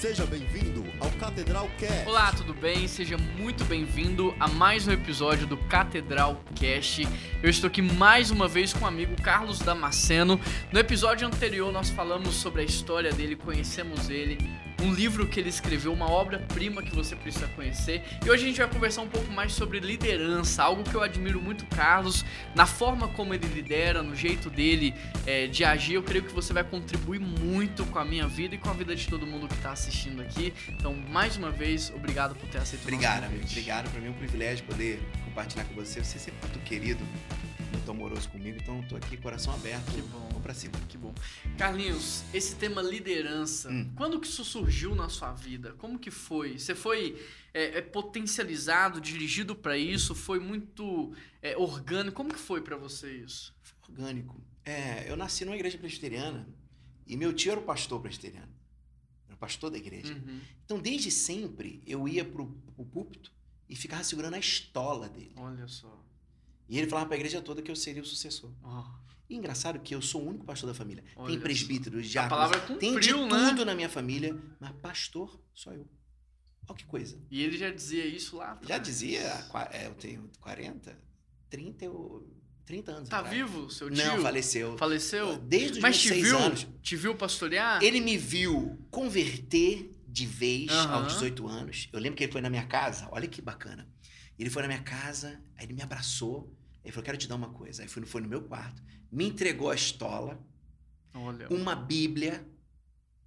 Seja bem-vindo ao Catedral Cast. Olá, tudo bem? Seja muito bem-vindo a mais um episódio do Catedral Cast. Eu estou aqui mais uma vez com o amigo Carlos Damasceno. No episódio anterior nós falamos sobre a história dele, conhecemos ele, um livro que ele escreveu, uma obra-prima que você precisa conhecer. E hoje a gente vai conversar um pouco mais sobre liderança, algo que eu admiro muito Carlos, na forma como ele lidera, no jeito dele é, de agir. Eu creio que você vai contribuir muito com a minha vida e com a vida de todo mundo que está assistindo aqui. Então, mais uma vez, obrigado por ter aceito Obrigado, o nosso amigo. convite. Obrigado. Para mim é um privilégio poder compartilhar com você. Você é sempre muito querido, muito amoroso comigo. Então, estou aqui, coração aberto. Que bom. Vamos pra cima. Que bom. Carlinhos, esse tema liderança, Hum. quando que isso surgiu na sua vida? Como que foi? Você foi é, é, potencializado, dirigido para isso? Foi muito é, orgânico? Como que foi para você isso? Foi orgânico. É, eu nasci numa igreja presbiteriana e meu tio era o pastor presbiteriano. Era o pastor da igreja. Uhum. Então, desde sempre, eu ia pro, pro púlpito e ficava segurando a estola dele. Olha só. E ele falava pra igreja toda que eu seria o successor. Ó, E engraçado que eu sou o único pastor da família. Olha tem presbíteros, a diáconos, palavra tem de né? tudo na minha família, mas pastor só eu. Olha que coisa. E ele já dizia isso lá atrás. Já dizia, é, eu tenho 40, 30, eu, 30 anos. Tá atrás. vivo, seu tio? Não, faleceu. Faleceu? Desde os Mas te viu? anos. Te viu pastorear? Ele me viu converter de vez Aham. aos 18 anos. Eu lembro que ele foi na minha casa, olha que bacana. Ele foi na minha casa, aí ele me abraçou, ele falou: Quero te dar uma coisa. Aí foi, foi no meu quarto, me entregou a estola, Olha. uma Bíblia,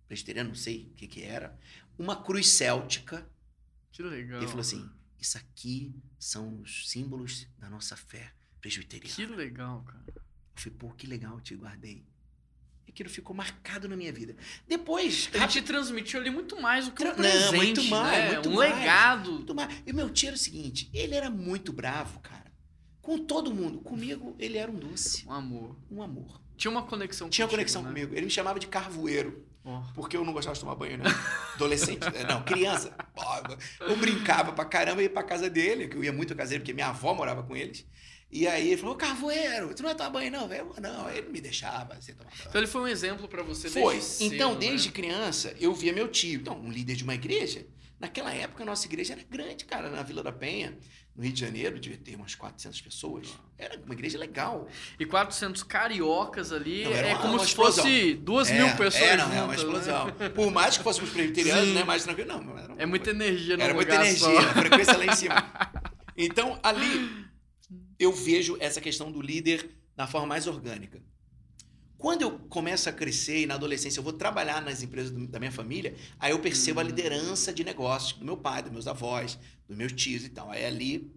presbiteriano, não sei o que, que era, uma cruz céltica. Que legal. Ele falou assim: Isso aqui são os símbolos da nossa fé presbiteriana. Que legal, cara. Eu falei, pô, que legal, te guardei. E aquilo ficou marcado na minha vida. Depois, Ele te transmitiu ali muito mais do que um Tra- Não, presente, muito mais, né? muito um mais. legado. Muito mais. E meu tio era o seguinte, ele era muito bravo, cara. Com todo mundo. Comigo, ele era um doce, Um amor. um amor. Tinha uma conexão Tinha contigo, conexão né? comigo. Ele me chamava de carvoeiro, Ó. porque eu não gostava de tomar banho, né? Adolescente. eh, não, criança. Eu brincava pra caramba e ia pra casa dele, que eu ia muito à casa dele, porque minha avó morava com eles. E aí ele falou, carvoeiro, tu não vai tomar banho não, velho? Não, ele me deixava sem tomar banho. Então ele foi um exemplo pra você Foi. cedo, então, né? desde criança, eu via meu tio. Então, um líder de uma igreja. Naquela época, a nossa igreja era grande, cara. Na Vila da Penha, no Rio de Janeiro, devia ter umas 400 pessoas. Era uma igreja legal. E 400 cariocas ali Não, era é uma- como uma se explosão. fosse duas É, mil pessoas É, não, juntas, é uma né? explosão. Por mais que fôssemos presbiterianos, Sim. né? Mais tranquilo. Não, não uma É muita energia no Era muita energia, a frequência lá em cima. Então, ali, eu vejo essa questão do líder da forma mais orgânica. Quando eu começo a crescer e na adolescência eu vou trabalhar nas empresas do- da minha família, aí eu percebo a Hum. liderança de negócios do meu pai, dos meus avós, dos meus tios e tal. Aí ali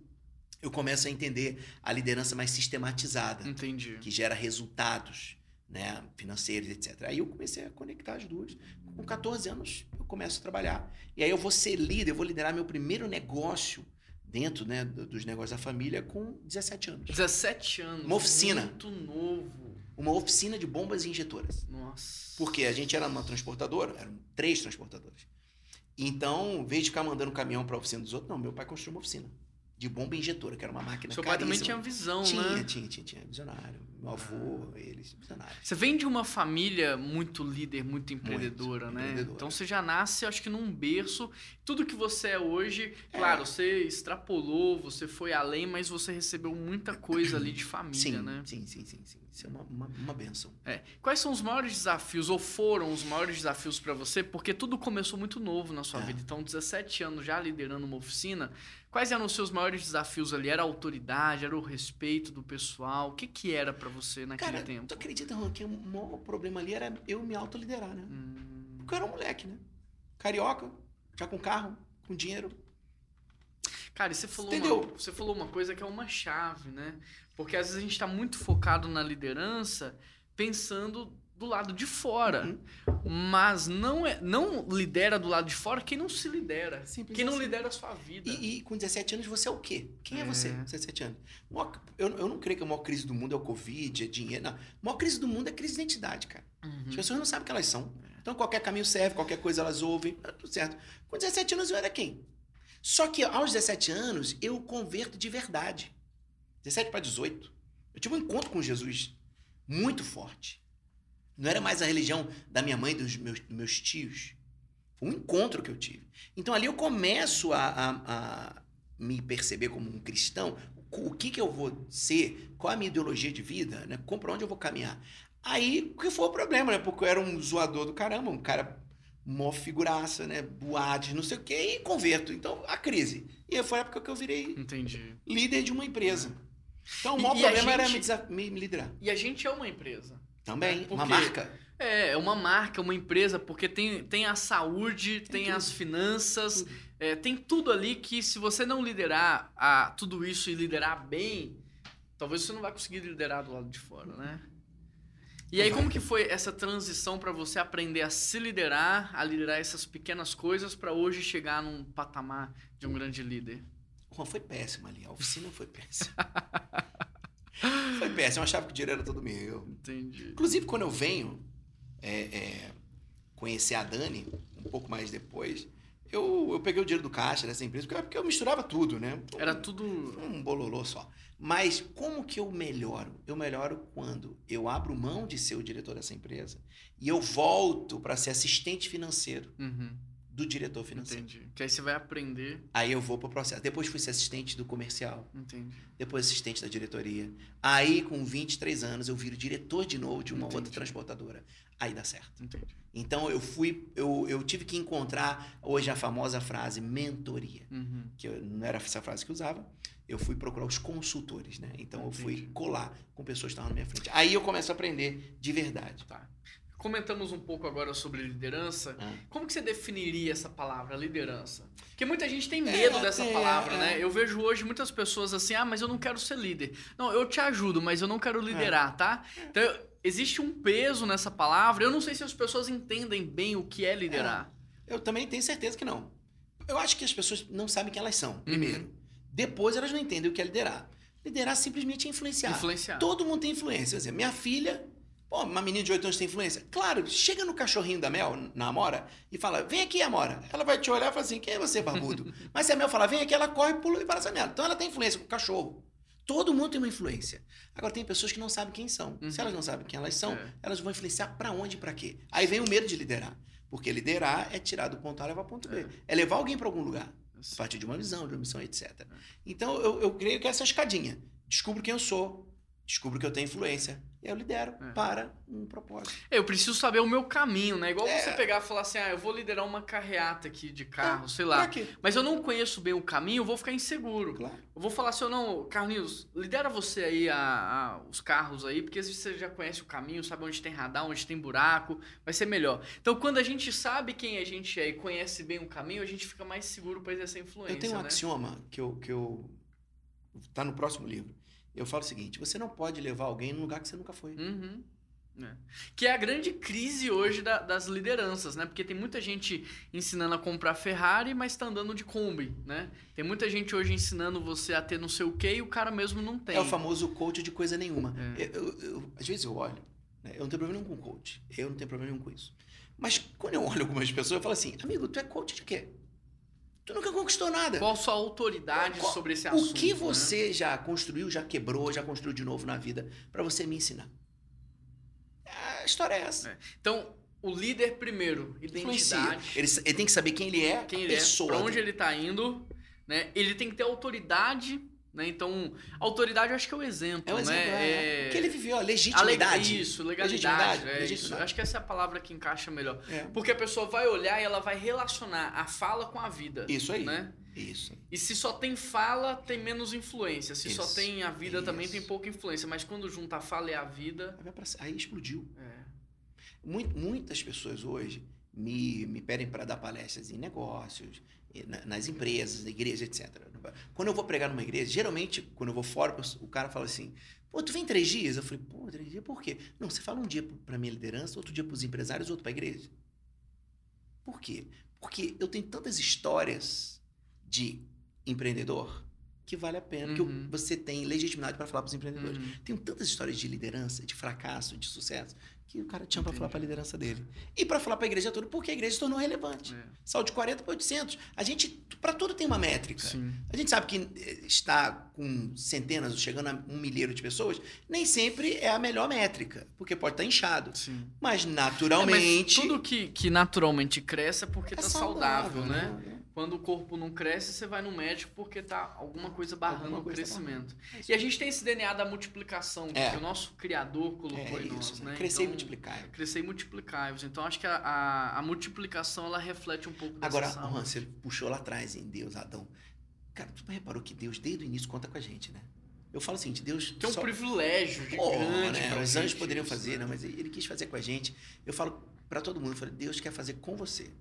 eu começo a entender a liderança mais sistematizada Entendi. que gera resultados né, financeiros, etc. Aí eu comecei a conectar as duas. Com 14 anos, eu começo a trabalhar. E aí eu vou ser líder, eu vou liderar meu primeiro negócio dentro né, do- dos negócios da família com 17 anos. 17 anos. Uma oficina. Muito novo. Uma oficina de bombas e injetoras. Nossa. Porque a gente era uma transportadora, eram três transportadoras. Então, em vez de ficar mandando caminhão para a oficina dos outros, não, meu pai construiu uma oficina de bomba injetora, que era uma máquina Seu pai também caríssima. tinha visão, tinha, né? tinha, tinha, tinha, visionário. Meu avô, eles, visionário. Você vem de uma família muito líder, muito empreendedora, né? empreendedora. Então você já nasce, acho que num berço. Tudo que você é hoje, claro, você extrapolou, você foi além, mas você recebeu muita coisa ali de família, sim, né? sim, sim, sim, sim. Isso é uma, uma, uma benção. É. Quais são os maiores desafios, ou foram os maiores desafios pra você? Porque tudo começou muito novo na sua É. vida. Então, 17 anos já liderando uma oficina. Quais eram os seus maiores desafios ali? Era a autoridade? Era o respeito do pessoal? O que, que era pra você naquele Cara, tempo? tu acredita Juan, que o maior problema ali era eu me autoliderar, né? Hum, Porque eu era um moleque, né? Carioca, já com carro, com dinheiro. Cara, e você falou, Entendeu? uma, você falou uma coisa que é uma chave, né? Porque às vezes a gente tá muito focado na liderança pensando do lado de fora. Mas não é não lidera do lado de fora quem não se lidera. Simples quem não assim. lidera a sua vida. E, e com 17 anos você é o quê? Quem é, É. você com 17 anos? Maior- eu, eu não creio que a maior crise do mundo é o Covid, é dinheiro. Não. A maior crise do mundo é a crise de identidade, cara. Uhum. As pessoas não sabem o que elas são. Então qualquer caminho serve, qualquer coisa elas ouvem, tá tudo certo. Com 17 anos eu era quem? Só que aos 17 anos eu converto de verdade. 17 para 18. Eu tive um encontro com Jesus muito forte. Não era mais a religião da minha mãe e dos meus, dos meus tios. Foi um encontro que eu tive. Então ali eu começo a, a, a me perceber como um cristão. O que, que eu vou ser? Qual a minha ideologia de vida? Né? Para onde eu vou caminhar? Aí, que foi o problema, né? Porque eu era um zoador do caramba, um cara mó figuraça, né? Boate, não sei o quê, e converto. Então, a crise. E foi a época que eu virei Entendi. líder de uma empresa. Então, o maior e problema era gente- desa- me, me liderar. E a gente é uma empresa. Também, Por uma quê? marca. É, é uma marca, uma empresa, porque tem, tem a saúde, tem, tudo. as finanças, Tudo. é, tem tudo ali que se você não liderar a, tudo isso e liderar bem, talvez você não vai conseguir liderar do lado de fora, né? E aí, como que foi essa transição para você aprender a se liderar, a liderar essas pequenas coisas para hoje chegar num patamar de um grande líder? Pô, foi péssimo ali. A oficina foi péssima. foi péssimo. Eu achava que o dinheiro era todo meu. Entendi. Inclusive, quando eu venho é, é, conhecer a Dani, um pouco mais depois, eu, eu peguei o dinheiro do caixa dessa empresa, porque, porque eu misturava tudo, né? Era tudo. um bololô só. Mas como que eu melhoro? Eu melhoro quando eu abro mão de ser o diretor dessa empresa e eu volto para ser assistente financeiro Uhum, do diretor financeiro. entendi. Que aí você vai aprender. Aí eu vou pro processo. Depois fui ser assistente do comercial, Entendi. depois assistente da diretoria. Aí com 23 anos eu viro diretor de novo de uma outra Entendi. transportadora. Aí dá certo. Entendi. Então eu fui, eu, eu tive que encontrar hoje a famosa frase mentoria Uhum. que eu, não era essa frase que eu usava, eu fui procurar os consultores, né? Então eu fui Entendi. colar com pessoas que estavam na minha frente. Aí eu começo a aprender de verdade. Tá. Comentamos um pouco agora sobre liderança. Ah. Como que você definiria essa palavra, liderança? Porque muita gente tem medo É, dessa é, palavra, é. né? Eu vejo hoje muitas pessoas assim, ah, mas eu não quero ser líder. Não, eu te ajudo, mas eu não quero liderar, tá? Então, existe um peso nessa palavra. Eu não sei se as pessoas entendem bem o que é liderar. Eu também tenho certeza que não. Eu acho que as pessoas não sabem quem elas Uhum. são, primeiro. Depois elas não entendem o que é liderar. Liderar simplesmente é influenciar. Influenciar. Todo mundo tem influência. Quer dizer, minha filha, pô, uma menina de 8 anos tem influência. Claro, chega no cachorrinho da Mel, na Amora, e fala: vem aqui, Amora. Ela vai te olhar e fala assim: quem é você, barbudo? Mas se a Mel falar, vem aqui, ela corre, pula e para essa merda. Então ela tem influência com o cachorro. Todo mundo tem uma influência. Agora, tem pessoas que não sabem quem são. Uhum. Se elas não sabem quem elas são, É. elas vão influenciar para onde e para quê. Aí vem o medo de liderar. Porque liderar é tirar do ponto A e levar ao ponto B. É levar alguém para algum lugar. A partir de uma visão, de uma missão, etc. Então, eu, eu creio que essa é a escadinha. Descubro quem eu sou, descubro que eu tenho influência, e eu lidero É. para um propósito. Eu preciso saber o meu caminho, né? Igual É. você pegar e falar assim, ah, eu vou liderar uma carreata aqui de carro, sei lá. Mas eu não conheço bem o caminho, eu vou ficar inseguro. Claro. Eu vou falar assim, não, Carlinhos, lidera você aí a, a- os carros aí, porque às vezes você já conhece o caminho, sabe onde tem radar, onde tem buraco, vai ser melhor. Então, quando a gente sabe quem a gente é e conhece bem o caminho, a gente fica mais seguro para exercer influência, Eu tenho um né? axioma que eu, que eu. Tá no próximo livro. Eu falo o seguinte: você não pode levar alguém num lugar que você nunca foi. Uhum. É. Que é a grande crise hoje da- das lideranças, né? Porque tem muita gente ensinando a comprar Ferrari, mas tá andando de Kombi, né? Tem muita gente hoje ensinando você a ter não sei o quê e o cara mesmo não tem. É o famoso coach de coisa nenhuma. É. Eu- eu- eu- às vezes eu olho, né, eu não tenho problema nenhum com coach. Eu não tenho problema nenhum com isso. Mas quando eu olho algumas pessoas, eu falo assim: amigo, tu é coach de quê? Tu nunca conquistou nada. Qual a sua autoridade Qual- sobre esse assunto? O que né? você já construiu, já quebrou, já construiu de novo na vida para você me ensinar? A história é essa. É. Então, o líder primeiro, identidade, Ele, ele tem que saber quem ele é, quem ele é, pessoa. pra onde dele. ele tá indo, né? Ele tem que ter autoridade, né? Então, autoridade eu acho que é o exemplo, É um exemplo, né? é. Que ele viveu, a legitimidade. leg- Isso, legalidade. Legitimidade, é isso. legitimidade. Acho que essa é a palavra que encaixa melhor. É. Porque a pessoa vai olhar e ela vai relacionar a fala com a vida. Isso aí. Né? Isso. E se só tem fala, tem menos influência. Se só Isso, tem a vida, também isso. tem pouca influência. Mas quando junta a fala e a vida. Aí explodiu. É. Mui- Muitas pessoas hoje me, me pedem para dar palestras em negócios, nas empresas, na igreja, etc. Quando eu vou pregar numa igreja, geralmente, quando eu vou fora, o cara fala assim: pô, tu vem três dias? Eu falei: pô, três dias por quê? Não, você fala um dia para minha liderança, outro dia para os empresários, outro para a igreja. Por quê? Porque eu tenho tantas histórias de empreendedor, que vale a pena, Uhum. que você tem legitimidade para falar para os empreendedores. Uhum. Tem tantas histórias de liderança, de fracasso, de sucesso, que o cara tinha para falar para a liderança dele. E para falar para a igreja toda, porque a igreja se tornou relevante. É. Saiu de 40 para 800. A gente, para tudo tem uma métrica. Sim. A gente sabe que eh, está com centenas, chegando a um milheiro de pessoas, nem sempre é a melhor métrica, porque pode estar inchado. Sim. Mas É, mas naturalmente. tudo que, que naturalmente cresce é porque é tá saudável, né? Quando o corpo não cresce, você vai no médico porque tá alguma coisa barrando Alguma o coisa crescimento. É isso E a gente tem esse DNA da multiplicação, É. que o nosso Criador colocou É em nós, isso, né? Crescer e Então, multiplicar. Crescer e multiplicar. Então acho que a, a, a multiplicação ela reflete um pouco dessa Agora. Juan, você puxou lá atrás em Deus, Adão. Cara, tu reparou que Deus, desde o início, conta com a gente, né? Eu falo assim, Deus. Que é um só- privilégio Pô, gigante. né? pra Os anjos poderiam isso, fazer, né? não, mas ele quis fazer com a gente. Eu falo pra todo mundo, eu falo, Deus quer fazer com você.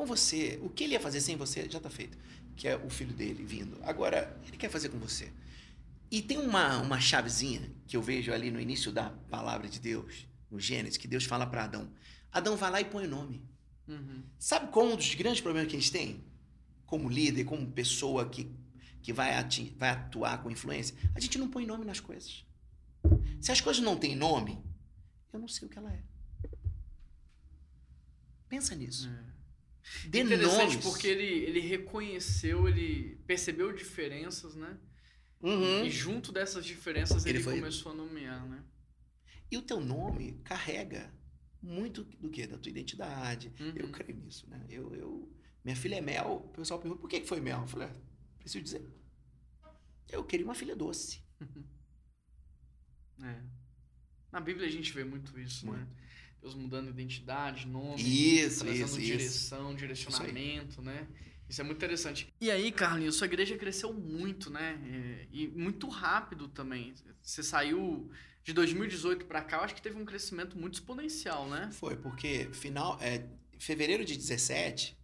Com você. O que ele ia fazer sem você já tá feito. Que é o filho dele vindo. Agora, ele quer fazer com você. E tem uma, uma chavezinha que eu vejo ali no início da palavra de Deus, no Gênesis, que Deus fala para Adão. Adão vai lá e põe o nome. Uhum. Sabe qual um dos grandes problemas que a gente tem? Como líder, como pessoa que, que vai, ati- vai atuar com influência? A gente não põe nome nas coisas. Se as coisas não têm nome, eu não sei o que ela é. Pensa nisso. É. Dê Interessante nomes. porque ele, ele reconheceu, ele percebeu diferenças, né? Uhum. E junto dessas diferenças ele, Ele foi- começou a nomear, né? E o teu nome carrega muito do que? Da tua identidade. Uhum. Eu creio nisso, né? Eu, eu, minha filha é Mel. O pessoal pergunta, por que foi Mel? Eu falei, ah, preciso dizer. Eu queria uma filha doce. É. Na Bíblia a gente vê muito isso, né? Deus mudando identidade, nome, Isso, trazendo isso, isso. direção, direcionamento, né? Isso é muito interessante. E aí, Carlinhos, sua igreja cresceu muito, né? É, E muito rápido também. Você saiu de 2018 para cá, eu acho que teve um crescimento muito exponencial, né? Foi, porque final, é, fevereiro de 17,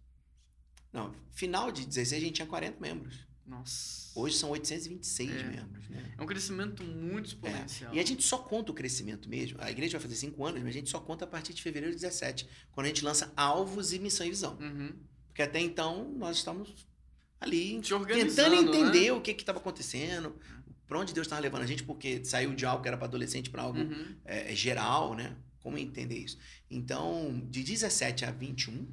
não, final de 16 a gente tinha 40 membros. Nossa. Hoje são 826 É. membros, né? É um crescimento muito exponencial. E a gente só conta o crescimento mesmo. A igreja vai fazer cinco anos, mas a gente só conta a partir de fevereiro de 17, quando a gente lança alvos e missão e visão. Uhum. Porque até então nós estamos ali tentando entender né? o que estava acontecendo, para onde Deus estava levando a gente, porque saiu de algo que era para adolescente para algo Uhum. é, geral, né? Como entender isso? Então, de 17 a 21,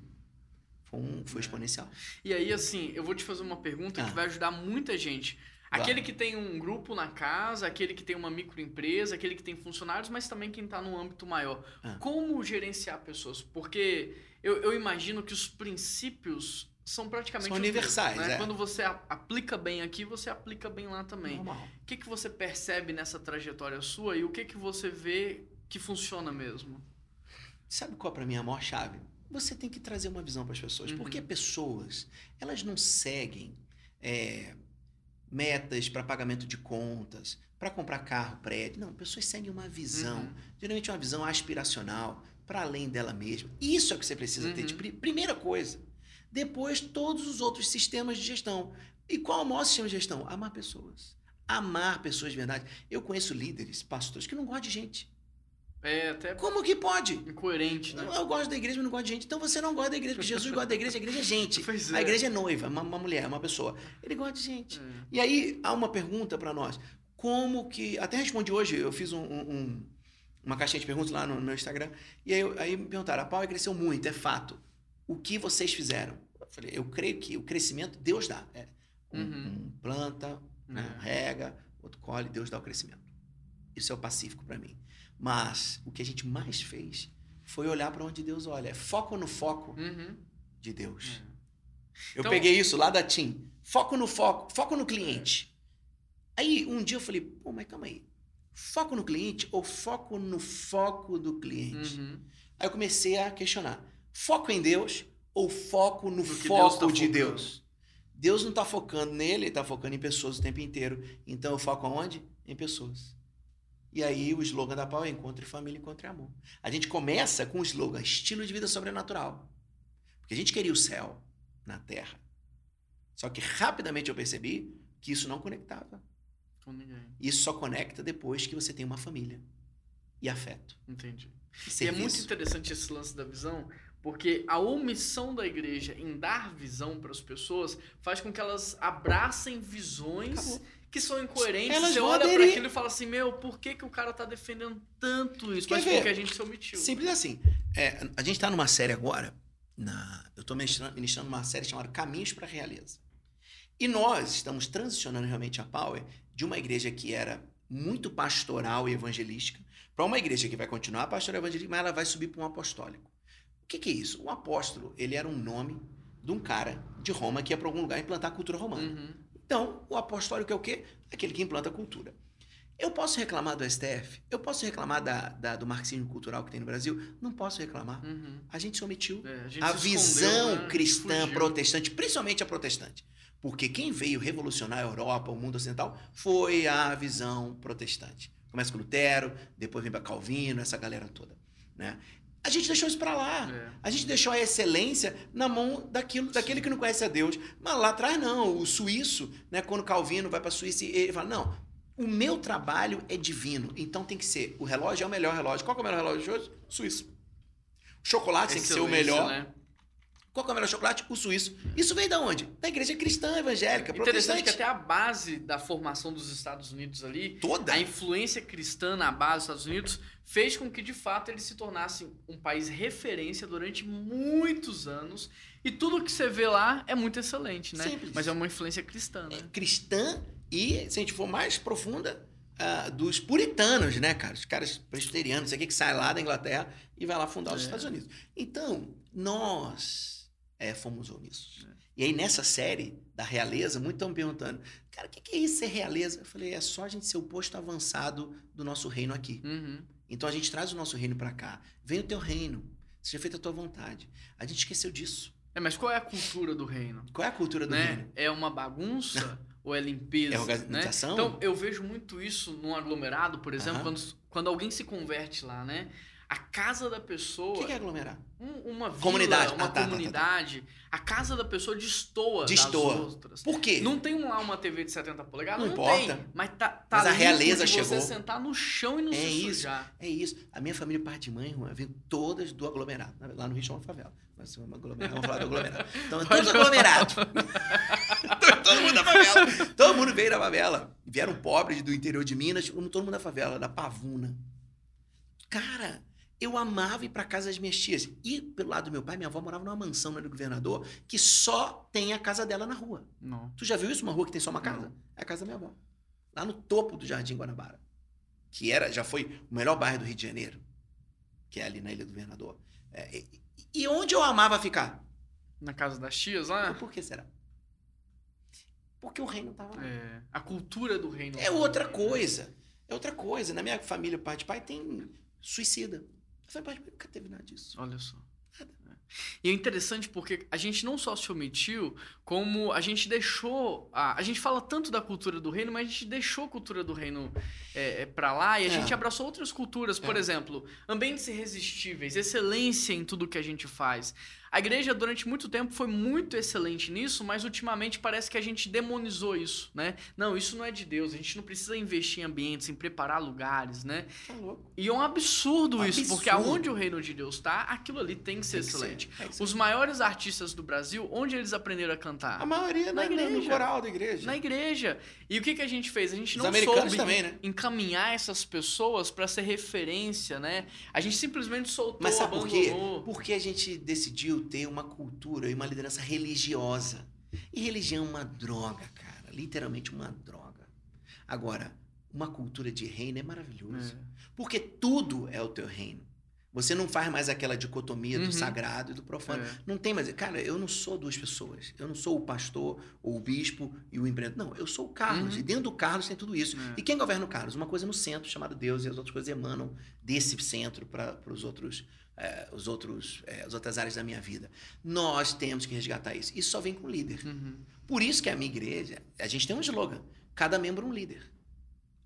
foi, um, foi É. exponencial. E aí, assim, eu vou te fazer uma pergunta Ah. que vai ajudar muita gente. Aquele que tem um grupo na casa, aquele que tem uma microempresa, aquele que tem funcionários, mas também quem está num âmbito maior. Ah. Como gerenciar pessoas? Porque eu, eu imagino que os princípios são praticamente São os mesmos, universais, né? é. Quando você aplica bem aqui, você aplica bem lá também. Normal. O que, que você percebe nessa trajetória sua e o que, que você vê que funciona mesmo? Sabe qual para mim é a maior chave? Você tem que trazer uma visão para as pessoas. Uhum. Porque pessoas, elas não seguem é, metas para pagamento de contas, para comprar carro, prédio. Não, pessoas seguem uma visão. Uhum. Geralmente uma visão aspiracional, para além dela mesma. Isso é o que você precisa ter. Uhum. de pri- primeira coisa. Depois, todos os outros sistemas de gestão. E qual é o maior sistema de gestão? Amar pessoas. Amar pessoas de verdade. Eu conheço líderes, pastores, que não gostam de gente. É até Como que pode? incoerente, né? Eu, eu gosto da igreja, mas não gosto de gente. Então você não gosta da igreja, porque Jesus gosta da igreja, a igreja é gente. Pois A é. igreja é noiva, uma, uma mulher, uma pessoa. Ele gosta de gente. É. E aí há uma pergunta para nós. Como que. Até respondi hoje, eu fiz um- um- um- uma caixinha de perguntas lá no, meu Instagram. E aí, aí me perguntaram: a Power cresceu muito, é fato. O que vocês fizeram? Eu falei: eu creio que o crescimento Deus dá. É, um, Uhum. um planta, né, É. rega, outro colhe, Deus dá o crescimento. Isso é o pacífico para mim. Mas o que a gente mais fez foi olhar para onde Deus olha. É foco no foco Uhum. de Deus. É. Eu Então- peguei isso lá da TIM. Foco no foco, foco no cliente. Aí um dia eu falei, pô, mas calma aí. Foco no cliente ou foco no foco do cliente? Uhum. Aí eu comecei a questionar. Foco em Deus ou foco no No que foco Deus tá de. Deus? Deus não está focando nele, ele está focando em pessoas o tempo inteiro. Então eu foco aonde? Em pessoas. E aí o slogan da Pau é Encontre Família, Encontre Amor. A gente começa com o slogan Estilo de Vida Sobrenatural. Porque a gente queria o céu na terra. Só que rapidamente eu percebi que isso não conectava. Com ninguém. Isso só conecta depois que você tem uma família e afeto. Entendi. E, E é muito interessante esse lance da visão, Porque a omissão da igreja em dar visão para as pessoas faz com que elas abracem visões Acabou. que são incoerentes. Elas Você olha para aquilo e fala assim: Meu, por que, que o cara tá defendendo tanto isso? Quer Mas ver? porque a gente se omitiu. Simples assim. É, a gente tá numa série agora, na, eu tô ministrando, ministrando uma série chamada Caminhos para a Realeza. E nós estamos transicionando realmente a Power de uma igreja que era muito pastoral e evangelística para uma igreja que vai continuar pastoral e evangelística, mas ela vai subir para um apostólico. O que, que é isso? O apóstolo, ele era um nome de um cara de Roma que ia para algum lugar implantar a cultura romana. Uhum. Então, o apostólico é o quê? Aquele que implanta a cultura. Eu posso reclamar do STF? Eu posso reclamar da, da- do marxismo cultural que tem no Brasil? Não posso reclamar. Uhum. A gente se omitiu. É, a gente A se visão escondeu, né? cristã protestante, principalmente a protestante. Porque quem veio revolucionar a Europa, o mundo ocidental, foi a visão protestante. Começa com Lutero, depois vem para Calvino, essa galera toda. Né? A gente deixou isso para lá. É. A gente deixou a excelência na mão daquilo, daquele que não conhece a Deus. Mas lá atrás, não. O suíço, né, quando Calvino vai para a Suíça, ele fala: não, o meu trabalho é divino. Então tem que ser. O relógio é o melhor relógio. Qual é o melhor relógio de hoje? Suíço. O chocolate tem que ser o Excelência, melhor. Né? Qual é o melhor chocolate? O suíço. Isso veio da onde? Da igreja cristã, evangélica, Interessante protestante. que até a base da formação dos Estados Unidos ali, Toda. a influência cristã na base dos Estados Unidos, fez com que de fato eles se tornassem um país referência durante muitos anos. E tudo que você vê lá é muito excelente, né? Simples. Mas é uma influência cristã, né? É cristã e, se a gente for mais profunda, ah, dos puritanos, né, cara? Os caras presbiterianos, não sei o que, que sai lá da Inglaterra e vai lá fundar os É. Estados Unidos. Então, nós é, fomos omissos. É. E aí, nessa série da realeza, muitos estão me perguntando, cara, o que, que é isso ser realeza? Eu falei, é só a gente ser o posto avançado do nosso reino aqui. Uhum. Então a gente traz o nosso reino para cá. Vem o teu reino. Seja feita a tua vontade. A gente esqueceu disso. É, mas qual é a cultura do reino? Qual é a cultura do né? reino? É uma bagunça ou é limpeza? É organização? Né? Então, eu vejo muito isso num aglomerado, por exemplo, Aham. quando, quando alguém se converte lá, né? A casa da O pessoa. que que é aglomerar? um- uma vila, Comunidade. uma Ah, tá, tá, tá, tá. comunidade, a casa da pessoa destoa, Destoa. das outras. Por quê? Não tem lá uma TV de 70 polegadas? Não Não, importa. tem. Mas tá, tá Mas a realeza chegou. você sentar no chão e não É se isso. sujar. É isso. A minha família, parte de mãe, vem todas do aglomerado. Lá no Rio chama favela. Mas vamos, aglomerar, vamos falar do aglomerado. Então, é todos aglomerados. todo mundo da favela. Todo mundo veio da favela. Vieram pobres do interior de Minas, todo mundo da favela, da Pavuna. Cara, eu amava ir pra casa das minhas tias. E pelo lado do meu pai, minha avó morava numa mansão né, do governador que só tem a casa dela na rua. Não. Tu já viu isso? Uma rua que tem só uma casa? É a casa da minha avó. Lá no topo do Jardim Guanabara. Que era, já foi o melhor bairro do Rio de Janeiro. Que é ali na Ilha do Governador. É, e, e onde eu amava ficar? Na casa das tias lá? Por que será? Porque o reino tava lá. É, a cultura do reino. É outra coisa. É outra coisa. Na minha família, pai de pai tem suicida. Eu falei, pai de pai nunca teve nada disso. Olha só. É. E é interessante porque a gente não só se omitiu, como a gente deixou. A, a gente fala tanto da cultura do reino, mas a gente deixou a cultura do reino é, é, para lá e a É. gente abraçou outras culturas. Por É. exemplo, ambientes irresistíveis, excelência em tudo que a gente faz. A igreja, durante muito tempo, foi muito excelente nisso, mas ultimamente parece que a gente demonizou isso, né? Não, isso não é de Deus. A gente não precisa investir em ambientes, em preparar lugares, né? Tá louco. E é um absurdo, Um isso, porque absurdo. aonde o reino de Deus tá, aquilo ali tem que ser Tem que excelente. ser. Os maiores artistas do Brasil, onde eles aprenderam a cantar? A maioria Na na, na, no igreja. coral da igreja. Na igreja. E o que, que a gente fez? A gente Os não soube também, né? encaminhar essas pessoas para ser referência, né? A gente simplesmente soltou, Mas sabe por quê? abandonou. Porque a gente decidiu ter uma cultura e uma liderança religiosa. E religião é uma droga, cara. Literalmente uma droga. Agora, uma cultura de reino é maravilhoso. É. Porque tudo é o teu reino. Você não faz mais aquela dicotomia do Uhum. sagrado e do profano. É. Não tem mais. Cara, eu não sou duas pessoas. Eu não sou o pastor, ou o bispo e o empreendedor. Não, eu sou o Carlos. Uhum. E dentro do Carlos tem tudo isso. É. E quem governa o Carlos? Uma coisa no centro, chamada Deus, e as outras coisas emanam desse centro para os outros, eh, os outros, eh, as outras áreas da minha vida. Nós temos que resgatar isso. Isso só vem com líder. Uhum. Por isso que a minha igreja, a gente tem um slogan: cada membro um líder.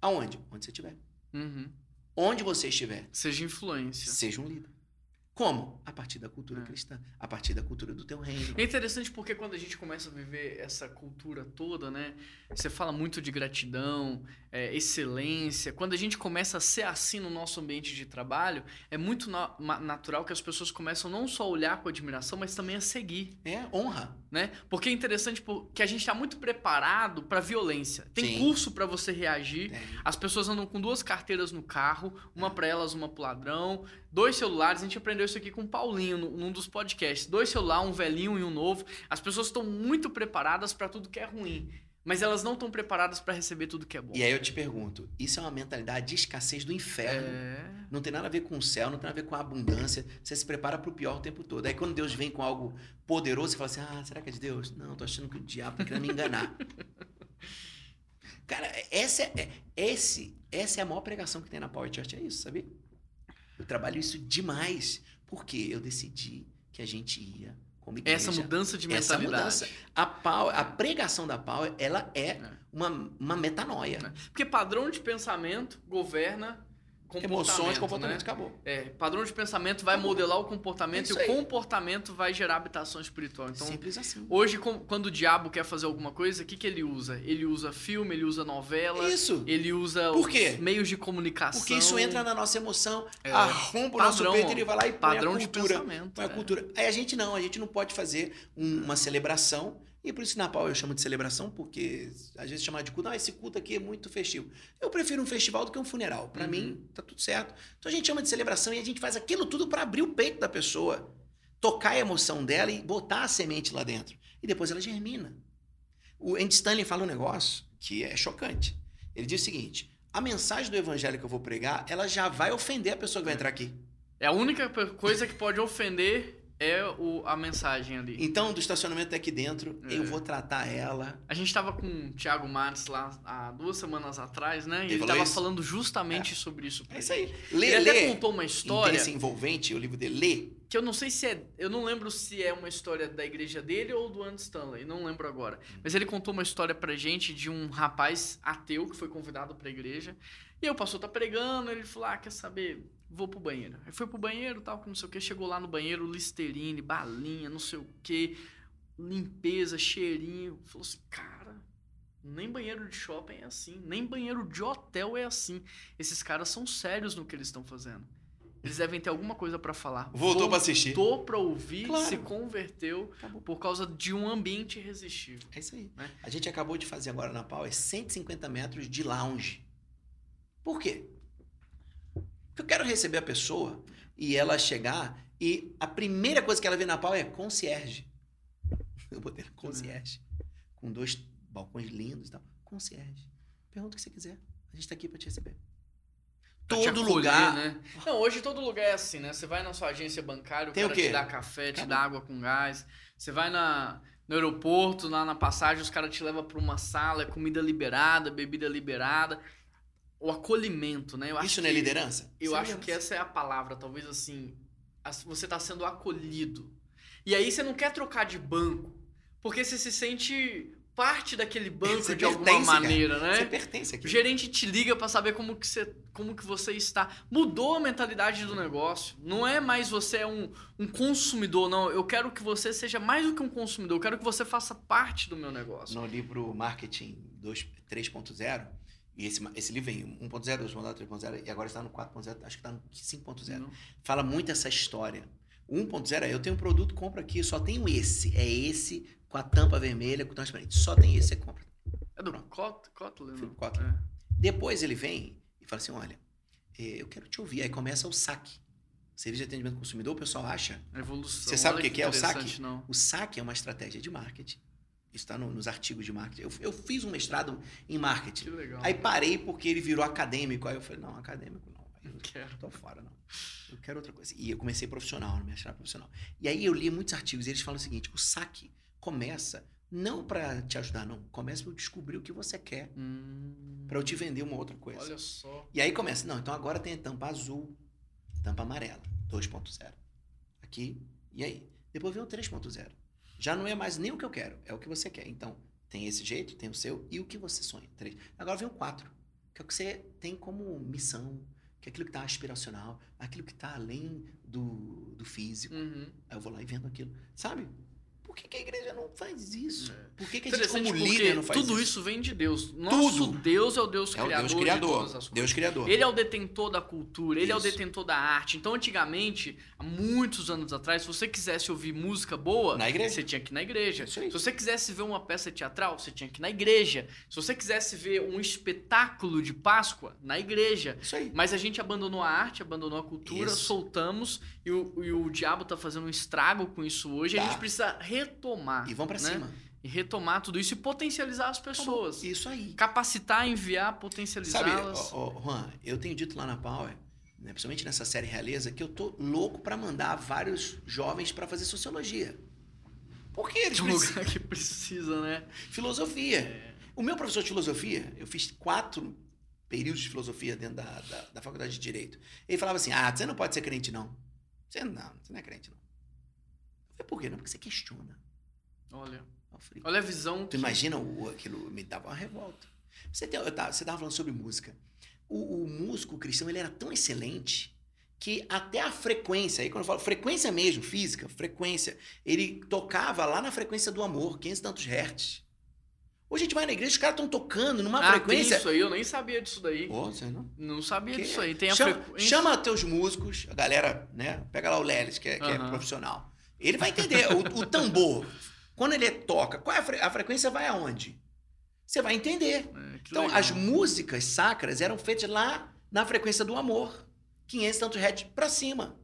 Aonde? Onde você estiver. Uhum. Onde você estiver, Seja influência. seja um líder. Como? A partir da cultura É. cristã, a partir da cultura do teu reino. É interessante porque quando a gente começa a viver essa cultura toda, né? Você fala muito de gratidão, é, excelência. Quando a gente começa a ser assim no nosso ambiente de trabalho, é muito na- natural que as pessoas começam não só a olhar com admiração, mas também a seguir, É honra. Né? Porque é interessante porque a gente está muito preparado para violência. Tem Sim. curso para você reagir. As pessoas andam com duas carteiras no carro, uma para elas, uma pro ladrão, dois celulares. A gente aprendeu isso aqui com o Paulinho num dos podcasts. Dois celulares, um velhinho e um novo. As pessoas estão muito preparadas para tudo que é ruim, mas elas não estão preparadas para receber tudo que é bom. E aí eu te pergunto, isso é uma mentalidade de escassez do inferno. É. Não tem nada a ver com o céu, não tem nada a ver com a abundância. Você se prepara para o pior o tempo todo. Aí quando Deus vem com algo poderoso, você fala assim: ah, será que é de Deus? Não, tô achando que o diabo tá querendo me enganar. Cara, essa é, é- esse, essa é a maior pregação que tem na Power Church, é isso, sabia? Eu trabalho isso demais, porque eu decidi que a gente ia como igreja. Essa mudança de Essa mentalidade. mudança. A, Power, a pregação da Power, ela é, É. Uma, uma metanoia. Porque padrão de pensamento governa. Emoções, comportamento, né? acabou. É, padrão de pensamento vai modelar o comportamento É e o comportamento vai gerar habitação espiritual. Então, Simples assim. Hoje, quando o diabo quer fazer alguma coisa, o que, que ele usa? Ele usa filme, ele usa novela, Isso. ele usa Por os quê? meios de comunicação. Porque isso entra na nossa emoção, É. arromba o nosso peito e ele vai lá e põe padrão a de cultura. pensamento. Põe a é. cultura. Aí a gente não, a gente não pode fazer um- uma celebração. E por isso que na Pau eu chamo de celebração, porque às vezes chamar de culto, ah, esse culto aqui é muito festivo. Eu prefiro um festival do que um funeral. Pra Uhum. mim, tá tudo certo. Então a gente chama de celebração e a gente faz aquilo tudo pra abrir o peito da pessoa, tocar a emoção dela e botar a semente lá dentro. E depois ela germina. O Andy Stanley fala um negócio que é chocante. Ele diz o seguinte: a mensagem do evangelho que eu vou pregar, ela já vai ofender a pessoa que vai entrar aqui. É a única coisa que pode ofender é o- a mensagem ali. Então, do estacionamento até aqui dentro, É. eu vou tratar ela. A gente tava com o Thiago Matos lá há duas semanas atrás, né? E Ele ele falou tava isso? falando justamente sobre isso. É isso aí. Lê, Ele até lê. contou uma história Interesse envolvente, o livro dele. Lê. que eu não sei se é. Eu não lembro se é uma história da igreja dele ou do Andy Stanley, não lembro agora. Mas ele contou uma história pra gente de um rapaz ateu que foi convidado pra igreja. E aí o pastor tá pregando, ele falou: Ah, quer saber? Vou pro banheiro. Aí foi pro banheiro, tal, que não sei o que. Chegou lá no banheiro, Listerine, balinha, não sei o que, limpeza, cheirinho. Falou assim, cara. Nem banheiro de shopping é assim, nem banheiro de hotel é assim. Esses caras são sérios no que eles estão fazendo. Eles devem ter alguma coisa pra falar. Voltou pra assistir. Voltou pra ouvir, Claro. se converteu Acabou. por causa de um ambiente irresistível. É isso aí. Né? A gente acabou de fazer agora na Pau, é 150 metros de lounge. Por quê? Porque eu quero receber a pessoa e ela chegar e a primeira coisa que ela vê na Pau é concierge. Eu botei concierge. Com dois balcões lindos e tal. Concierge. Pergunta o que você quiser. A gente tá aqui pra te receber. Pra Todo acolher, lugar. Né? Não, hoje todo lugar é assim, né? Você vai na sua agência bancária, o Tem o cara quê? te dá café, te Acabou. dá água com gás. Você vai na, no aeroporto, lá na passagem, os caras te levam pra uma sala, é comida liberada, bebida liberada. O acolhimento, né? Eu acho Isso não é que- liderança? Eu Isso é acho que essa é a palavra, talvez assim, as- você está sendo acolhido. E aí você não quer trocar de banco, porque você se sente parte daquele banco Você de alguma pertence, cara. maneira, Você né? pertence aqui. O gerente te liga para saber como que, você, como que você está. Mudou a mentalidade do negócio. Não é mais você é um, um consumidor, não. Eu quero que você seja mais do que um consumidor. Eu quero que você faça parte do meu negócio. no livro Marketing 2 3.0, e esse, esse livro vem 1.0, 2.0, 3.0, e agora está no 4.0, acho que está no 5.0. Não. Fala muito essa história. O 1.0 é, eu tenho um produto, compra aqui, só tenho esse. É esse com a tampa vermelha, com transparente. Só tem esse, você compra. É do Cot- Kotler, não? Philip Kotler. É. Depois ele vem e fala assim, olha, eh, eu quero te ouvir. Aí começa o saque. Serviço de atendimento ao consumidor, o pessoal acha. A evolução. Você sabe o que que é o saque? Não. O saque é uma estratégia de marketing. Isso está nos artigos de marketing. Eu, eu fiz um mestrado em marketing. Que legal. Aí parei porque ele virou acadêmico. Aí eu falei, não, acadêmico não. Eu Quero. tô fora, não. Eu quero outra coisa. E eu comecei profissional, no mestrado profissional. E aí eu li muitos artigos e eles falam o seguinte: o saque começa não para te ajudar, não. Começa para eu descobrir o que você quer, Hum, para eu te vender uma outra coisa. olha só. E aí começa, não, então agora tem a tampa azul, tampa amarela, 2.0. Aqui, e aí? Depois vem o 3.0. Já não é mais nem o que eu quero, é o que você quer. Então, tem esse jeito, tem o seu e o que você sonha. Três. Agora vem o 4, que é o que você tem como missão, que é aquilo que está aspiracional, aquilo que está além do, do físico. Uhum. Aí eu vou lá e vendo aquilo. Sabe? Por que, que a igreja não faz isso? É. Por que, que a gente, como líder, não faz tudo isso? isso vem de Deus. Nosso Tudo. Deus é o Deus É o criador, Deus de criador. Deus criador. Ele é o detentor da cultura, ele é o Isso. detentor da arte. Então, antigamente, há muitos anos atrás, se você quisesse ouvir música boa, você tinha que ir na igreja. Isso aí. Se você quisesse ver uma peça teatral, você tinha que ir na igreja. Se você quisesse ver um espetáculo de Páscoa, na igreja. Isso aí. Mas a gente abandonou a arte, abandonou a cultura, Isso. soltamos e o, e o diabo tá fazendo um estrago com isso hoje. E a Tá. gente precisa retomar. E vão pra né? cima. E retomar tudo isso e potencializar as pessoas. Isso aí. Capacitar, enviar, Sabe, potencializá-las. ó, Juan, eu tenho dito lá na Power, né, principalmente nessa série Realeza, que eu tô louco pra mandar vários jovens pra fazer sociologia. Por que eles um precisam? lugar que precisa, né? Filosofia. É. O meu professor de filosofia, eu fiz quatro períodos de filosofia dentro da, da, da faculdade de Direito. Ele falava assim, ah, você não pode ser crente, não. Você não, você não é crente, não. Falei, por quê? Não, porque você questiona. Olha. Falei, Olha a visão. Tu que- imagina o, aquilo me dava uma revolta. Você, tem, eu tava, você tava falando sobre música. O, o músico cristão ele era tão excelente que até a frequência, aí quando eu falo frequência mesmo, física, frequência, ele tocava lá na frequência do amor, 500 e tantos hertz. Hoje a gente vai na igreja, os caras estão tocando numa Ah, tem frequência. isso aí, eu nem sabia disso daí. Ô, você não? Não sabia Que- disso aí. Tem a chama, frequência. chama teus músicos, a galera, né? Pega lá o Lelis, que, é, que é profissional. Ele vai entender. o, o tambor, quando ele toca, qual é a, fre- a frequência vai aonde? Você vai entender. É, Então, legal. as músicas sacras eram feitas lá na frequência do amor. 500 e tantos hertz pra cima.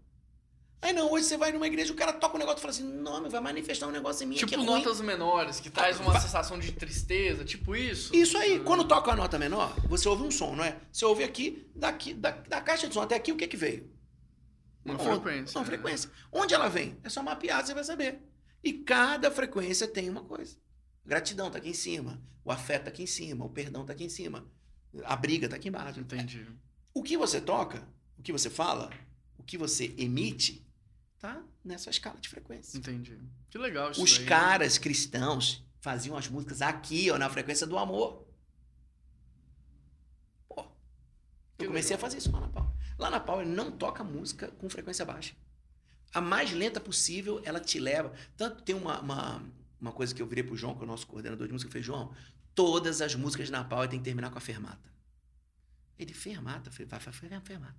Aí não, hoje você vai numa igreja, o cara toca um negócio e fala assim, não, mas vai manifestar um negócio em mim Tipo ruim." notas menores, que traz uma Va- sensação de tristeza, tipo isso. Isso aí, quando toca uma nota menor, você ouve um som, não é? Você ouve aqui, daqui, da, da caixa de som até aqui, o que que veio? Uma onda, frequência, Uma é. frequência. Onde ela vem? É só mapear, você vai saber. E cada frequência tem uma coisa. Gratidão tá aqui em cima, o afeto tá aqui em cima, o perdão tá aqui em cima, a briga tá aqui embaixo. Entendi. O que você toca, o que você fala, o que você emite, tá nessa escala de frequência. Entendi. Que legal isso Os daí. caras cristãos faziam as músicas aqui, ó, na frequência do amor. Pô, eu Que comecei legal. a fazer isso lá na Power. Lá na Power não toca música com frequência baixa. A mais lenta possível, ela te leva. Tanto tem uma, uma, uma coisa que eu virei pro João, que é o nosso coordenador de música, eu falei, João, todas as músicas na Power tem que terminar com a fermata. Ele, fermata? Falei, vai, vai, fermata.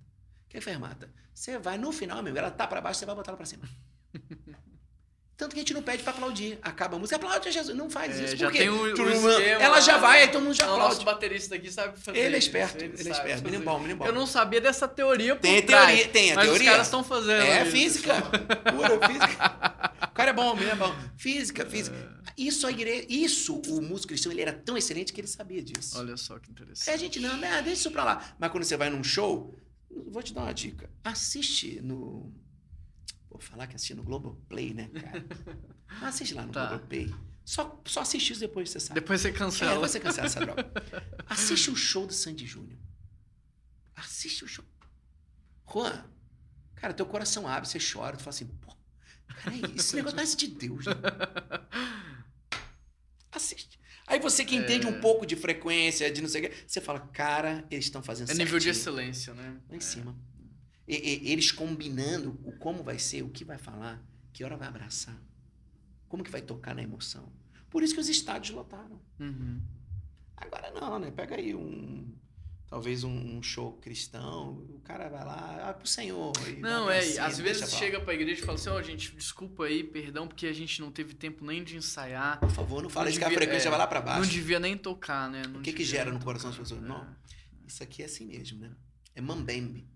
Que é fermata? Você vai, no final, amigo, ela tá pra baixo, você vai botar ela pra cima. Tanto que a gente não pede pra aplaudir. Acaba a música, aplaude a Jesus. Não faz É, isso. já tem o, o Turma, esquema ela já vai, aí todo mundo já Não, O aplaude. nosso baterista aqui sabe fazer Ele é esperto, ele, é sabe esperto. Menino bom, menino bom. Eu não sabia dessa teoria Tem a trás, teoria, tem a mas teoria. os caras estão fazendo É isso. física. Pura física. O cara é bom, menino é bom. Física, física. Isso, a igreja, isso, o músico cristão, ele era tão excelente que ele sabia disso. Olha só que interessante. Aí a gente, não, né, deixa isso pra lá. Mas quando você vai num show, vou te dar uma dica. Assiste no. Vou falar que assiste no Globoplay, né, cara? Não assiste lá no Tá. Globoplay. Só, só assiste isso depois você sabe. Depois você É, cancela. você cancela essa droga. Assiste o show do Sandy Júnior. Assiste o show. Juan, cara, teu coração abre, você chora, tu fala assim, pô, cara, é esse negócio parece de Deus, né? Assiste. Aí você que entende um pouco de frequência, de não sei o quê, você fala, cara, eles estão fazendo É nível de certinho. excelência, né? Lá em cima. E- e- eles combinando o como vai ser, o que vai falar, que hora vai abraçar, como que vai tocar na emoção. Por isso que os estádios lotaram. Uhum. Agora não, né? Pega aí um. Talvez um, um show cristão, o cara vai lá, ah, pro Senhor. Não, é, cima, às vezes chega pra igreja e fala assim, ó, gente, desculpa aí, perdão, porque a gente não teve tempo nem de ensaiar. Por favor, não fala Não isso que a frequência é, vai lá pra Não baixo. devia nem tocar, né? Não O que que gera no coração das pessoas? É. Não. Isso aqui é assim mesmo, né? É mambembe.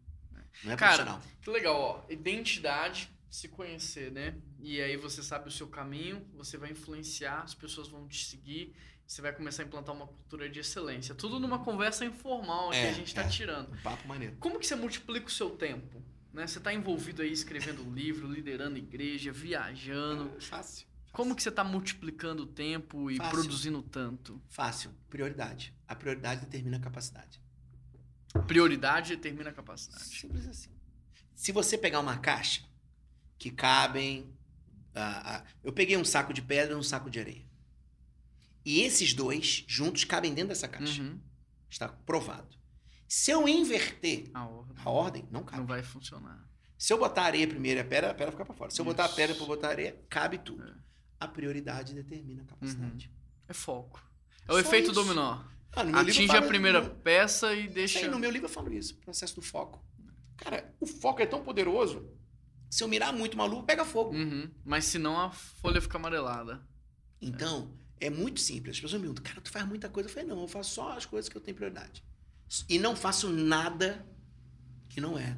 Não é Cara, profissional. Que legal, ó. Identidade, se conhecer, né? E aí você sabe o seu caminho, você vai influenciar, as pessoas vão te seguir, você vai começar a implantar uma cultura de excelência. Tudo numa conversa informal que É, a gente tá é. tirando. Um papo maneiro. Como que você multiplica o seu tempo? Né? Você tá envolvido aí escrevendo livro, liderando igreja, viajando. Fácil. Como que você tá multiplicando o tempo e Fácil. produzindo tanto? Fácil. Prioridade. A prioridade determina a capacidade. Prioridade determina a capacidade. Simples assim. Se você pegar uma caixa que cabem. ah, ah, eu peguei um saco de pedra e um saco de areia. E esses dois juntos cabem dentro dessa caixa. Uhum. Está provado. Se eu inverter A ordem a ordem, não cabe. não vai funcionar. Se eu botar areia primeiro e a pedra, a pedra fica pra fora. Se eu botar a Isso. pedra pra botar areia, cabe tudo. É. A prioridade determina a capacidade. É foco. É o Só efeito isso. dominó. Ah, Atinge a falo- primeira no- peça e deixa. aí, no meu livro eu falo isso, processo do foco. Cara, o foco é tão poderoso. Se eu mirar muito uma luva, pega fogo. Uhum. Mas senão a folha fica amarelada. Então, é muito simples. As pessoas me perguntam, cara, tu faz muita coisa. Eu falei, não, eu faço só as coisas que eu tenho prioridade. E não faço nada que não é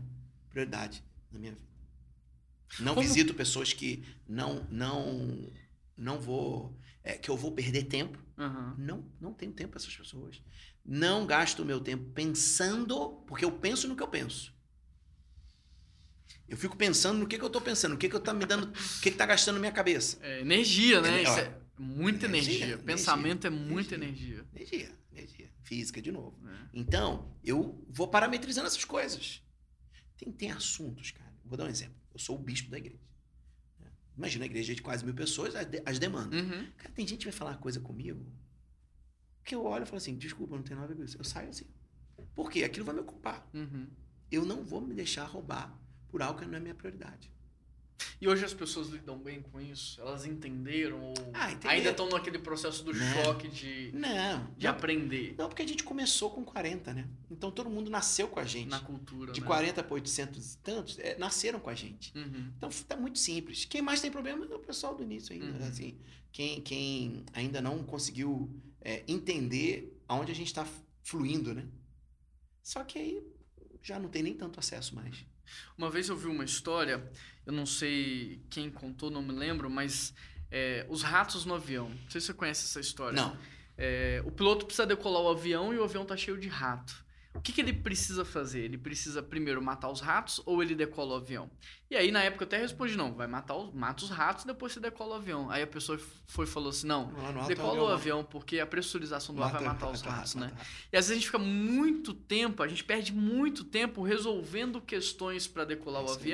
prioridade na minha vida. Não Como- visito pessoas que não, não, não vou, é, que eu vou perder tempo. Aham. Não, não tenho tempo para essas pessoas. Não gasto o meu tempo pensando, porque eu penso no que eu penso. Eu fico pensando no que, que eu tô pensando, o que, que eu tá me dando, o que, que tá gastando minha cabeça. É energia, né? Ener- é muita energia, energia. energia, Pensamento é muita energia. energia. Energia, energia. Física, de novo. né? Então, eu vou parametrizando essas coisas. Tem, tem assuntos, cara. Vou dar um exemplo. Eu sou o bispo da igreja. Imagina a igreja de quase mil pessoas, as, de- as demandas. Uhum. Cara, tem gente que vai falar coisa comigo que eu olho e falo assim, desculpa, não tem nada a ver com isso. Eu saio assim. Por quê? Aquilo vai me ocupar. Uhum. Eu não vou me deixar roubar por algo que não é minha prioridade. E hoje as pessoas lidam bem com isso? Elas entenderam ou Ah, ainda estão naquele processo do Não. choque de, Não. de não, aprender não, porque a gente começou com 40, né? Então todo mundo nasceu com a gente. na cultura, De né? 40 para 800 e tantos, é, nasceram com a gente. Uhum. Então tá muito simples. Quem mais tem problema é o pessoal do início ainda. Uhum. Assim, quem, quem ainda não conseguiu é, entender aonde a gente está fluindo, né? Só que aí já não tem nem tanto acesso mais. Uma vez eu vi uma história, eu não sei quem contou, não me lembro, mas é, os ratos no avião. Não sei se você conhece essa história. Não. É, o piloto precisa decolar o avião e o avião tá cheio de rato. O que, que ele precisa fazer? Ele precisa primeiro matar os ratos ou ele decola o avião? E aí, na época, eu até respondi, não, vai matar os, mata os ratos depois você decola o avião. Aí a pessoa foi falou assim, não, no alto decola avião, o não. avião porque a pressurização do ar vai Mata- matar os mata ratos, rato, né? mata rato. E às vezes a gente fica muito tempo, a gente perde muito tempo resolvendo questões para decolar É o isso aí.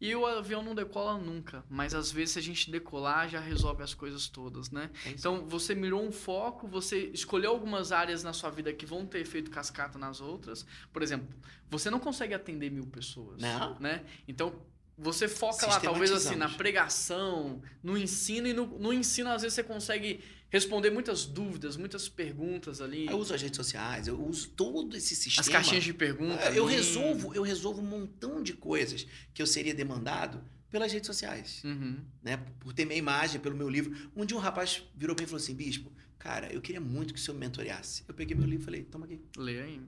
E o avião não decola nunca. Mas às vezes se a gente decolar já resolve as coisas todas, né? É Então você mirou um foco, você escolheu algumas áreas na sua vida que vão ter efeito cascata nas outras. Por exemplo, você não consegue atender mil pessoas, Não. né? Então você foca lá, talvez assim, na pregação, no ensino, e no, no ensino, às vezes, você consegue responder muitas dúvidas, muitas perguntas ali. Eu uso as redes sociais, eu uso todo esse sistema. As caixinhas de perguntas. Eu ali. resolvo, eu resolvo um montão de coisas que eu seria demandado pelas redes sociais. Uhum. né? Por ter minha imagem, pelo meu livro. Um dia um rapaz virou bem e falou assim, bispo, cara, eu queria muito que o senhor me mentoreasse. Eu peguei meu livro e falei, toma aqui. Lê aí.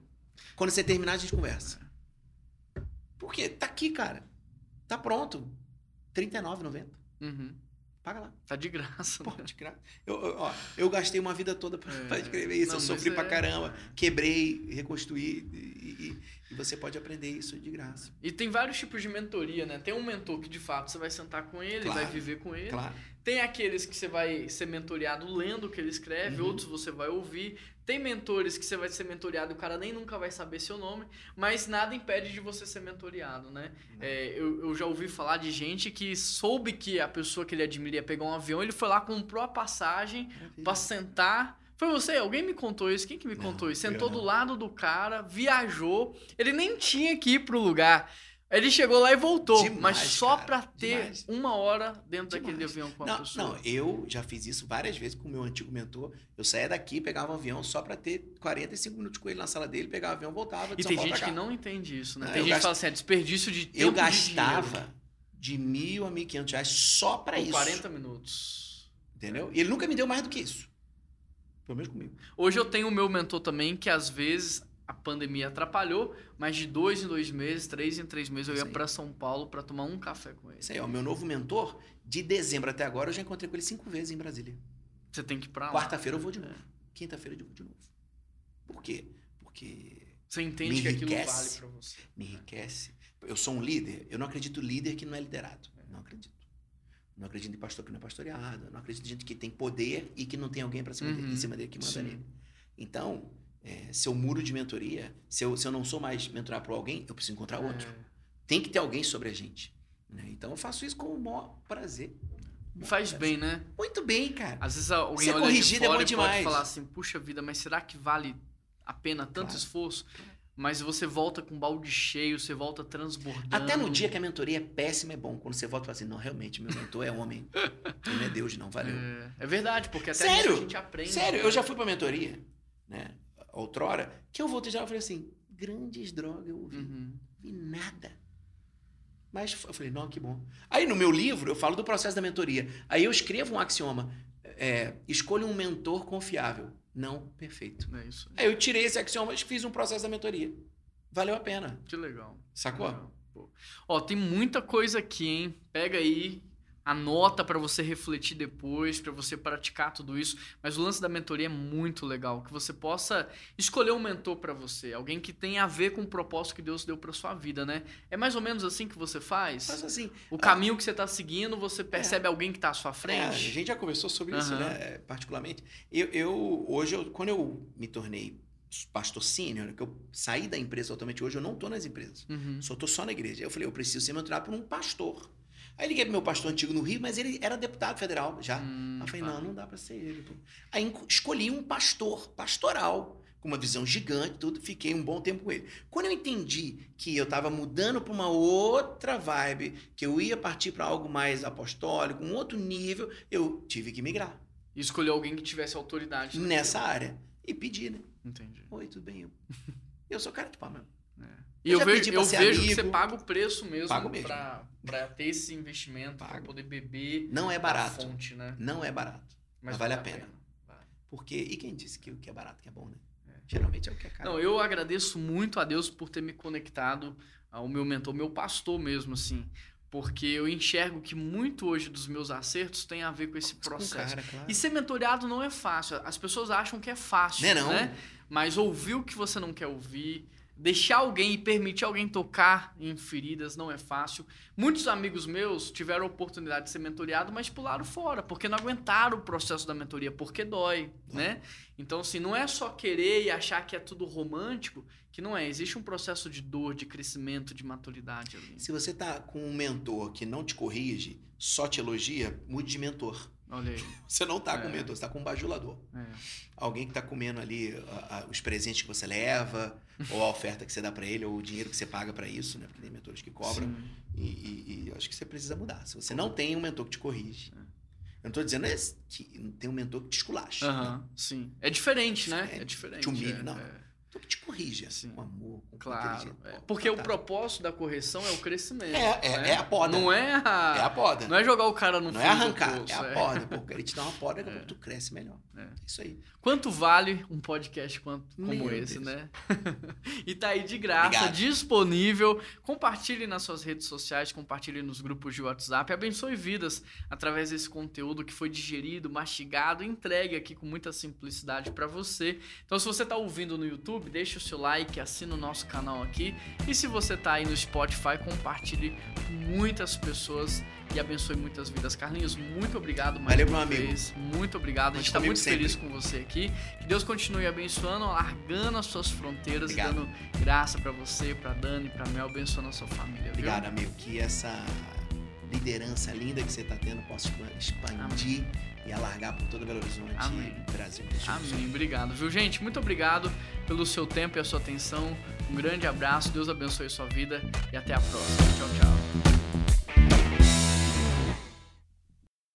Quando você terminar, a gente conversa. Por quê? Tá aqui, cara. Tá pronto. R$ 39,90. Uhum. Paga lá. Tá de graça. Pô, né? de graça. Eu, eu- ó, eu gastei uma vida toda pra, É. pra escrever isso. Não, eu sofri pra é- caramba. Quebrei, reconstruí. E, e- e você pode aprender isso de graça. E tem vários tipos de mentoria, né? Tem um mentor que de fato você vai sentar com ele, Claro. vai viver com ele. Claro. Tem aqueles que você vai ser mentoreado lendo o que ele escreve, Uhum. outros você vai ouvir. Tem mentores que você vai ser mentoreado e o cara nem nunca vai saber seu nome, mas nada impede de você ser mentoreado, né? É, eu, eu já ouvi falar de gente que soube que a pessoa que ele admira ia pegar um avião, ele foi lá, comprou a passagem pra sentar. Foi você? Alguém me contou isso? Quem que me Não, contou isso? Sentou não. do lado do cara, viajou. Ele nem tinha que ir pro lugar. Ele chegou lá e voltou, Demais, mas só pra ter demais. uma hora dentro daquele Demais. avião com a Não, pessoa. não, eu já fiz isso várias vezes com o meu antigo mentor. Eu saía daqui, pegava um avião só pra ter 45 minutos com ele na sala dele, pegava o avião, voltava. de E São tem Paulo gente que não entende isso, né? Não, tem gente que fala assim, é desperdício de tempo Eu de gastava de mil a mil quinhentos reais só pra por isso. 40 minutos. Entendeu? E ele nunca me deu mais do que isso. Pelo menos comigo. Hoje eu tenho o meu mentor também, que às vezes a pandemia atrapalhou, mas de dois em dois meses, três em três meses, eu ia pra São Paulo pra tomar um café com ele. Isso aí, ó. O meu novo mentor, de dezembro até agora, eu já encontrei com ele cinco vezes em Brasília. Você tem que ir pra lá. Quarta-feira eu vou de É. novo. Quinta-feira eu vou de novo. Por quê? Porque Você entende que aquilo vale pra você. me enriquece. Eu sou um líder, eu não acredito em líder que não é liderado. Não acredito. Não acredito em pastor que não é pastoreado. Não acredito em gente que tem poder e que não tem alguém para cima dele, Uhum. em cima dele que manda Sim. nele. Então, é, se eu muro de mentoria, se eu, se eu não sou mais mentorar por alguém, eu preciso encontrar outro. É. Tem que ter alguém sobre a gente. né? Então eu faço isso com o maior prazer. Faz prazer. bem, né? Muito bem, cara. Às vezes alguém Ser olha corrigido é bom e pode demais. falar assim, puxa vida, mas será que vale a pena tanto Claro. esforço? mas você volta com balde cheio, você volta transbordando. Até no dia que a mentoria é péssima, é bom. Quando você volta e fala assim, não, realmente, meu mentor é homem. Ele não é Deus, não, valeu. É, é verdade, porque até Sério? a gente aprende. Sério, né? eu já fui pra mentoria, né? Outrora, que eu voltei já e falei assim, grandes drogas eu ouvi. Uhum. vi nada. Mas eu falei, não, que bom. Aí no meu livro eu falo do processo da mentoria. Aí eu escrevo um axioma. É, escolha um mentor confiável. Não perfeito. É isso. Aí eu tirei esse axioma e fiz um processo da mentoria. Valeu a pena. Que legal. Sacou? Legal. Ó, tem muita coisa aqui, hein? Pega aí, anota pra você refletir depois, pra você praticar tudo isso. Mas o lance da mentoria é muito legal, que você possa escolher um mentor pra você, alguém que tenha a ver com o propósito que Deus deu pra sua vida, né? É mais ou menos assim que você faz? Mas assim, O caminho que você tá seguindo, você percebe alguém que tá à sua é, a frente? gente já conversou sobre isso, Aham. né? Particularmente. Eu, eu hoje, eu, quando eu me tornei pastor sênior, que eu saí da empresa totalmente hoje, eu não tô nas empresas. Uhum. Só tô só na igreja. Eu falei, eu preciso ser mentorado por um pastor. Aí liguei pro meu pastor antigo no Rio, mas ele era deputado federal já. Hum, Aí eu falei, tá. não, não dá pra ser ele. pô. Aí escolhi um pastor, pastoral, com uma visão gigante, tudo. Fiquei um bom tempo com ele. Quando eu entendi que eu tava mudando pra uma outra vibe, que eu ia partir pra algo mais apostólico, um outro nível, eu tive que migrar E escolher alguém que tivesse autoridade. naquilo. nessa área. E pedi, né? Entendi. Oi, tudo bem? Eu, eu sou cara de pau mesmo. E Eu eu, vejo, pra eu vejo que você paga o preço mesmo, Pago mesmo. Pra, pra ter esse investimento, pra Pago. poder beber Não é barato. fonte, né? Não é barato. Mas vale a pena. Porque, e quem disse que o que é barato que é bom, né? Geralmente é o que é caro. Não, eu agradeço muito a Deus por ter me conectado ao meu mentor, meu pastor mesmo, assim. Porque eu enxergo que muito hoje dos meus acertos tem a ver com esse processo. cara, claro. E ser mentoreado não é fácil. As pessoas acham que é fácil, Né, não? né? Mas ouvir o que você não quer ouvir, deixar alguém e permitir alguém tocar em feridas não é fácil. Muitos amigos meus tiveram a oportunidade de ser mentoreado, mas pularam fora, porque não aguentaram o processo da mentoria, porque dói, né? Então, assim, não é só querer e achar que é tudo romântico, que não é. Existe um processo de dor, de crescimento, de maturidade ali. Se você tá com um mentor que não te corrige, só te elogia, mude de mentor. Olha aí. Você não tá com É. um mentor, você tá com um bajulador. É. Alguém que tá comendo ali a- a- os presentes que você leva, ou a oferta que você dá pra ele, ou o dinheiro que você paga pra isso, né? Porque tem mentores que cobram. E, e- e eu acho que você precisa mudar. Se você não tem um mentor que te corrige. É. Eu não tô dizendo esse- que tem um mentor que te esculacha. Aham, sim. É diferente, né? É, É diferente. te humilha, é, não. é. Que te corrige, Sim. com amor, com Claro. inteligência. é. Porque o fantástico. propósito da correção é o crescimento. É, é- né? é a poda. Não é a. É a poda. Não é jogar o cara no Não é arrancar, poço, é a poda. Porque ele te dá uma poda, a pouco tu cresce melhor. É. É isso aí. Quanto vale um podcast quanto, como Meu esse, Deus. né? e tá aí de graça, Obrigado. disponível. Compartilhe nas suas redes sociais, compartilhe nos grupos de WhatsApp. Abençoe vidas através desse conteúdo que foi digerido, mastigado, entregue aqui com muita simplicidade para você. Então, se você tá ouvindo no YouTube, deixa o seu like, assina o nosso canal aqui. E se você tá aí no Spotify, compartilhe com muitas pessoas e abençoe muitas vidas. Carlinhos, muito obrigado mais Valeu, uma meu amigo. vez. Muito obrigado. A gente está muito sempre. feliz com você aqui. Que Deus continue abençoando, alargando as suas fronteiras Obrigado. e dando graça para você, para Dani, para Mel, abençoando a sua família. Obrigado, amigo. Que essa liderança linda que você está tendo possa expandir e alargar por todo Belo Horizonte Amém. e Brasil. Amém. Obrigado, viu, gente? Muito obrigado pelo seu tempo e a sua atenção. Um grande abraço. Deus abençoe a sua vida e até a próxima. Tchau, tchau.